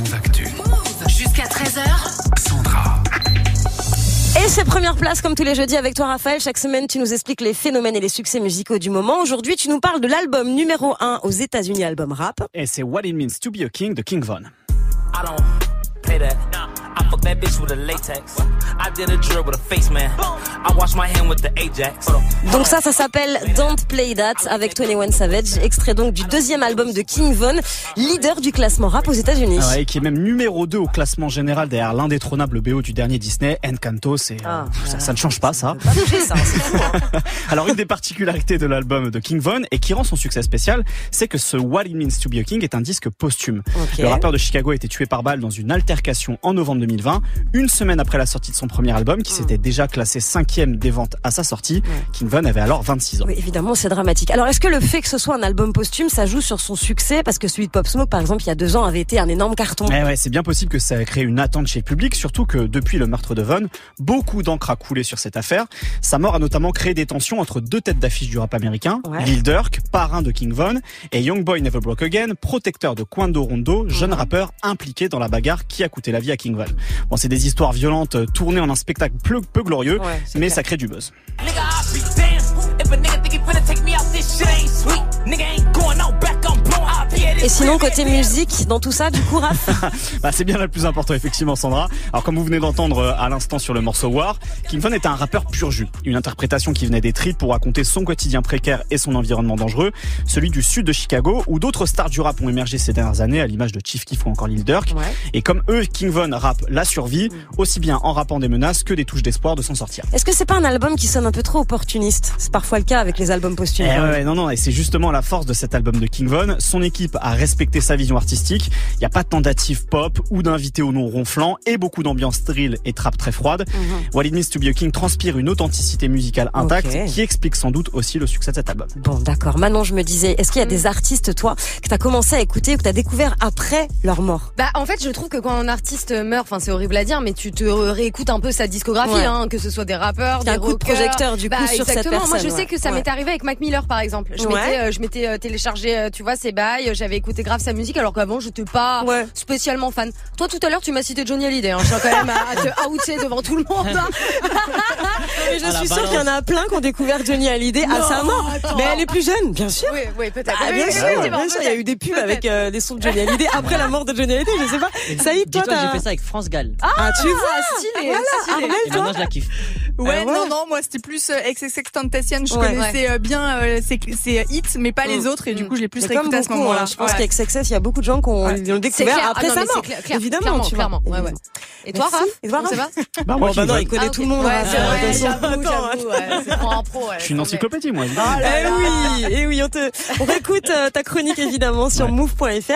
Move Actu. Jusqu'à 13h. Sandra. Et ces premières places, comme tous les jeudis avec toi Raphaël, chaque semaine tu nous expliques les phénomènes et les succès musicaux du moment. Aujourd'hui tu nous parles de l'album numéro 1 aux États-Unis, album rap. Et c'est What It Means to Be a King de King Von. I don't play that. Fuck that bitch with a latex. I did a drill with a face man. I wash my hand with the Ajax. Donc ça, ça s'appelle Don't Play That avec 21 Savage, extrait donc du deuxième album de King Von, leader du classement rap aux États-Unis. Ah ouais, qui est même numéro 2 au classement général derrière l'indétrônable BO du dernier Disney, Encanto. C'est, euh, Ah, ça, ça ne change pas ça. Pas bouger ça, c'est fou. hein. Alors une des particularités de l'album de King Von et qui rend son succès spécial, c'est que ce What It Means to Be a King est un disque posthume. Le rappeur de Chicago a été tué par balle dans une altercation en novembre 2020, une semaine après la sortie de son premier album, qui s'était déjà classé cinquième des ventes à sa sortie. King Von avait alors 26 ans. Oui, évidemment, c'est dramatique. Alors, est-ce que le fait que ce soit un album posthume, ça joue sur son succès? Parce que celui de Pop Smoke, par exemple, il y a deux ans, avait été un énorme carton. Ouais, ouais, c'est bien possible que ça ait créé une attente chez le public, surtout que depuis le meurtre de Von, beaucoup d'encre a coulé sur cette affaire. Sa mort a notamment créé des tensions entre deux têtes d'affiche du rap américain, Ouais. Lil Durk, parrain de King Von, et Young Boy Never Broke Again, protecteur de Quando Rondo, jeune rappeur impliqué dans la bagarre qui a coûté la vie à King Von. Bon, c'est des histoires violentes euh, tournées en un spectacle peu, peu glorieux, Ouais, mais clair. ça crée du buzz. Sinon, côté musique, dans tout ça, du coup, rap Bah, c'est bien le plus important, effectivement, Sandra. Alors, comme vous venez d'entendre euh, à l'instant sur le morceau War, King Von était un rappeur pur jus. Une interprétation qui venait des tripes pour raconter son quotidien précaire et son environnement dangereux, celui du sud de Chicago, où d'autres stars du rap ont émergé ces dernières années, à l'image de Chief Keef ou encore Lil Durk. Ouais. Et comme eux, King Von rappe la survie, aussi bien en rappant des menaces que des touches d'espoir de s'en sortir. Est-ce que c'est pas un album qui sonne un peu trop opportuniste? C'est parfois le cas avec les albums posthumes. Eh ouais, non, non, et c'est justement la force de cet album de King Von. Son équipe a respecté sa vision artistique. Il n'y a pas de tentative pop ou d'invités au nom ronflant et beaucoup d'ambiance drill et trap très froide. What It Means to Be a King transpire une authenticité musicale intacte qui explique sans doute aussi le succès de cet album. Bon, d'accord. Manon, je me disais, est-ce qu'il y a des artistes, toi, que t'as commencé à écouter ou que t'as découvert après leur mort? Bah en fait je trouve que quand un artiste meurt, enfin c'est horrible à dire, mais tu te réécoutes un peu sa discographie, Ouais. hein, que ce soit des rappeurs, des un coup de rockers. projecteur, du coup, Bah, sur cette exactement. Moi je personne, sais que ça Ouais. m'est arrivé avec Mac Miller par exemple. Je Ouais. m'étais, euh, je m'étais euh, téléchargé, euh, tu vois, ses bails, j'avais écouté grave sa musique, alors qu'avant j'étais pas Ouais. spécialement fan. Toi tout à l'heure tu m'as cité Johnny Hallyday, hein. je tiens quand même à, à te outer devant tout le monde. hein. Mais je suis sûre qu'il y en a plein qui ont découvert Johnny Hallyday à sa mort. attends. Mais elle est plus jeune, bien sûr. oui, oui peut-être. Ah, Oui, bien oui, sûr, bien sûr, il y a eu des pubs avec euh, des sons de Johnny Hallyday après la mort de Johnny Hallyday, je sais pas. Saïd, toi, Dis-toi que j'ai fait ça avec France Gall. Ah, tu vois Ah, stylé, stylé. et maintenant, je la kiffe. Ouais, Ah ouais non, non, moi c'était plus euh, XXX Tentacion. Je Ouais. connaissais euh, bien euh, ses, ses hits, mais pas les autres, et du coup je l'ai plus réécouté à ce beaucoup, moment-là. Pense Ouais. qu'XXS, il y a beaucoup de gens qui ont, l'ont découvert clair. après Ah non, sa mort. clair, clair, Évidemment, clairement, tu vois. clairement. Ouais, ouais. Et toi. Raph Et toi, Raph Bah, bah King non, il connaît Ah, tout le monde. Ouais, c'est vrai, attention. j'avoue, Attends, j'avoue, ouais, c'est pour un pro. ouais, je suis une encyclopédie, moi. Eh oui, eh oui, on te, on écoute ta chronique évidemment sur move.fr.